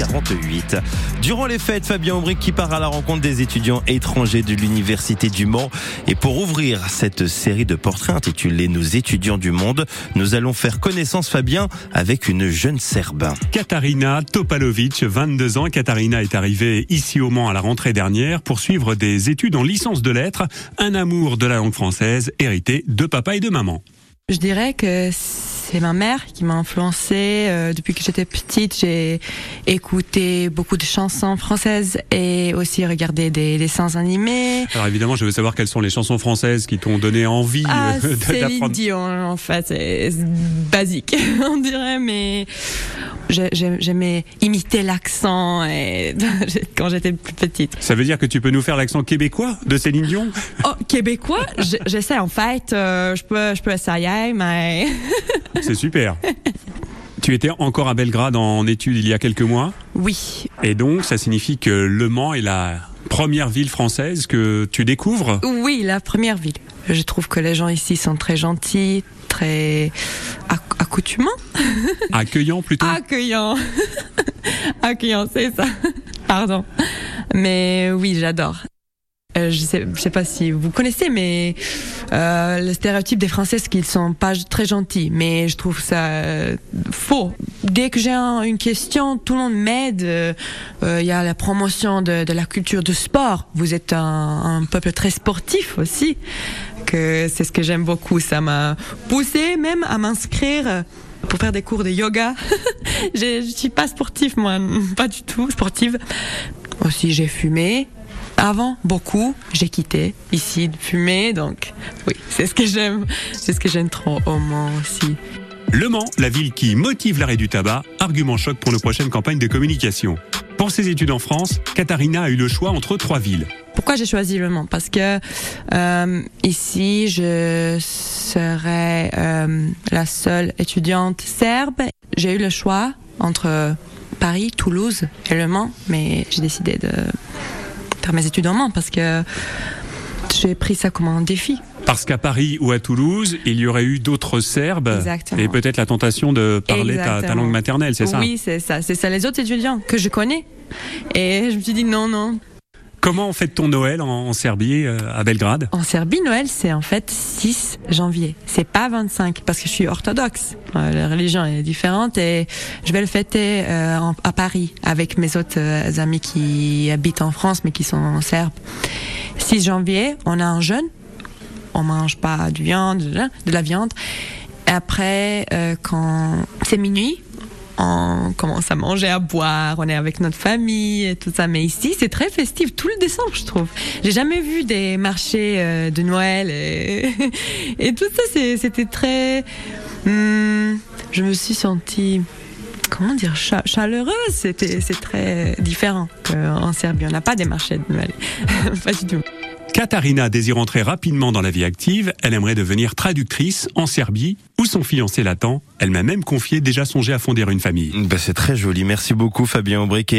48. Durant les fêtes, Fabien Aubry qui part à la rencontre des étudiants étrangers de l'Université du Mans. Et pour ouvrir cette série de portraits intitulée Nos étudiants du monde, nous allons faire connaissance, Fabien, avec une jeune Serbe. Katarina Topalovic, 22 ans. Katarina est arrivée ici au Mans à la rentrée dernière pour suivre des études en licence de lettres, un amour de la langue française hérité de papa et de maman. Je dirais que c'est ma mère qui m'a influencée. Euh, depuis que j'étais petite, j'ai écouté beaucoup de chansons françaises et aussi regardé des dessins animés. Alors évidemment, je veux savoir quelles sont les chansons françaises qui t'ont donné envie ah, euh, d'apprendre. Dion, en fait, c'est basique, on dirait, mais j'aimais imiter l'accent quand j'étais plus petite. Ça veut dire que tu peux nous faire l'accent québécois de Céline Dion? Oh, québécois? J'essaie en fait. Euh, je peux, je peux essayer, mais. C'est super. Tu étais encore à Belgrade en études il y a quelques mois? Oui. Et donc, ça signifie que Le Mans est la première ville française que tu découvres? Oui, la première ville. Je trouve que les gens ici sont très gentils, très accoutumants. Accueillants plutôt Accueillants. Accueillants, c'est ça. Pardon. Mais oui, j'adore. Je sais, je sais pas si vous connaissez, mais euh, le stéréotype des Français, c'est qu'ils sont pas très gentils. Mais je trouve ça euh, faux. Dès que j'ai une question, tout le monde m'aide. Euh, il y a la promotion de, la culture de sport. Vous êtes un, peuple très sportif aussi. Que c'est ce que j'aime beaucoup. Ça m'a poussé même à m'inscrire pour faire des cours de yoga. je suis pas sportif moi, pas du tout sportive. Aussi j'ai fumé, avant, beaucoup, j'ai quitté ici de fumer, donc oui, c'est ce que j'aime. C'est ce que j'aime trop au Mans aussi. Le Mans, la ville qui motive l'arrêt du tabac, argument choc pour nos prochaines campagnes de communication. Pour ses études en France, Katharina a eu le choix entre trois villes. Pourquoi j'ai choisi Le Mans? Parce que euh, ici, je serais euh, la seule étudiante serbe. J'ai eu le choix entre Paris, Toulouse et Le Mans, mais j'ai décidé de faire mes études en main parce que j'ai pris ça comme un défi. Parce qu'à Paris ou à Toulouse, il y aurait eu d'autres Serbes Exactement. et peut-être la tentation de parler ta, ta, langue maternelle, c'est ça? Oui, c'est ça. C'est ça. Les autres étudiants que je connais. Et je me suis dit non, non, Comment on fête ton Noël en, Serbie, euh, à Belgrade? En Serbie, Noël, c'est en fait 6 janvier. C'est pas 25 parce que je suis orthodoxe. Euh, la religion est différente et je vais le fêter euh, à Paris avec mes autres amis qui habitent en France mais qui sont serbes. 6 janvier, on a un jeûne. On mange pas du viande, de la viande. Après, quand c'est minuit, on commence à manger, à boire, on est avec notre famille et tout ça. Mais ici, c'est très festif tout le décembre, je trouve. J'ai jamais vu des marchés euh, de Noël et, tout ça. C'était très. Hmm, je me suis sentie comment dire, chaleureuse. C'était, c'est très différent qu'en Serbie. On n'a pas des marchés de Noël. pas du tout. Katarina désire entrer rapidement dans la vie active. Elle aimerait devenir traductrice en Serbie où son fiancé l'attend. Elle m'a même confié déjà songé à fonder une famille. Ben c'est très joli. Merci beaucoup Fabien Aubric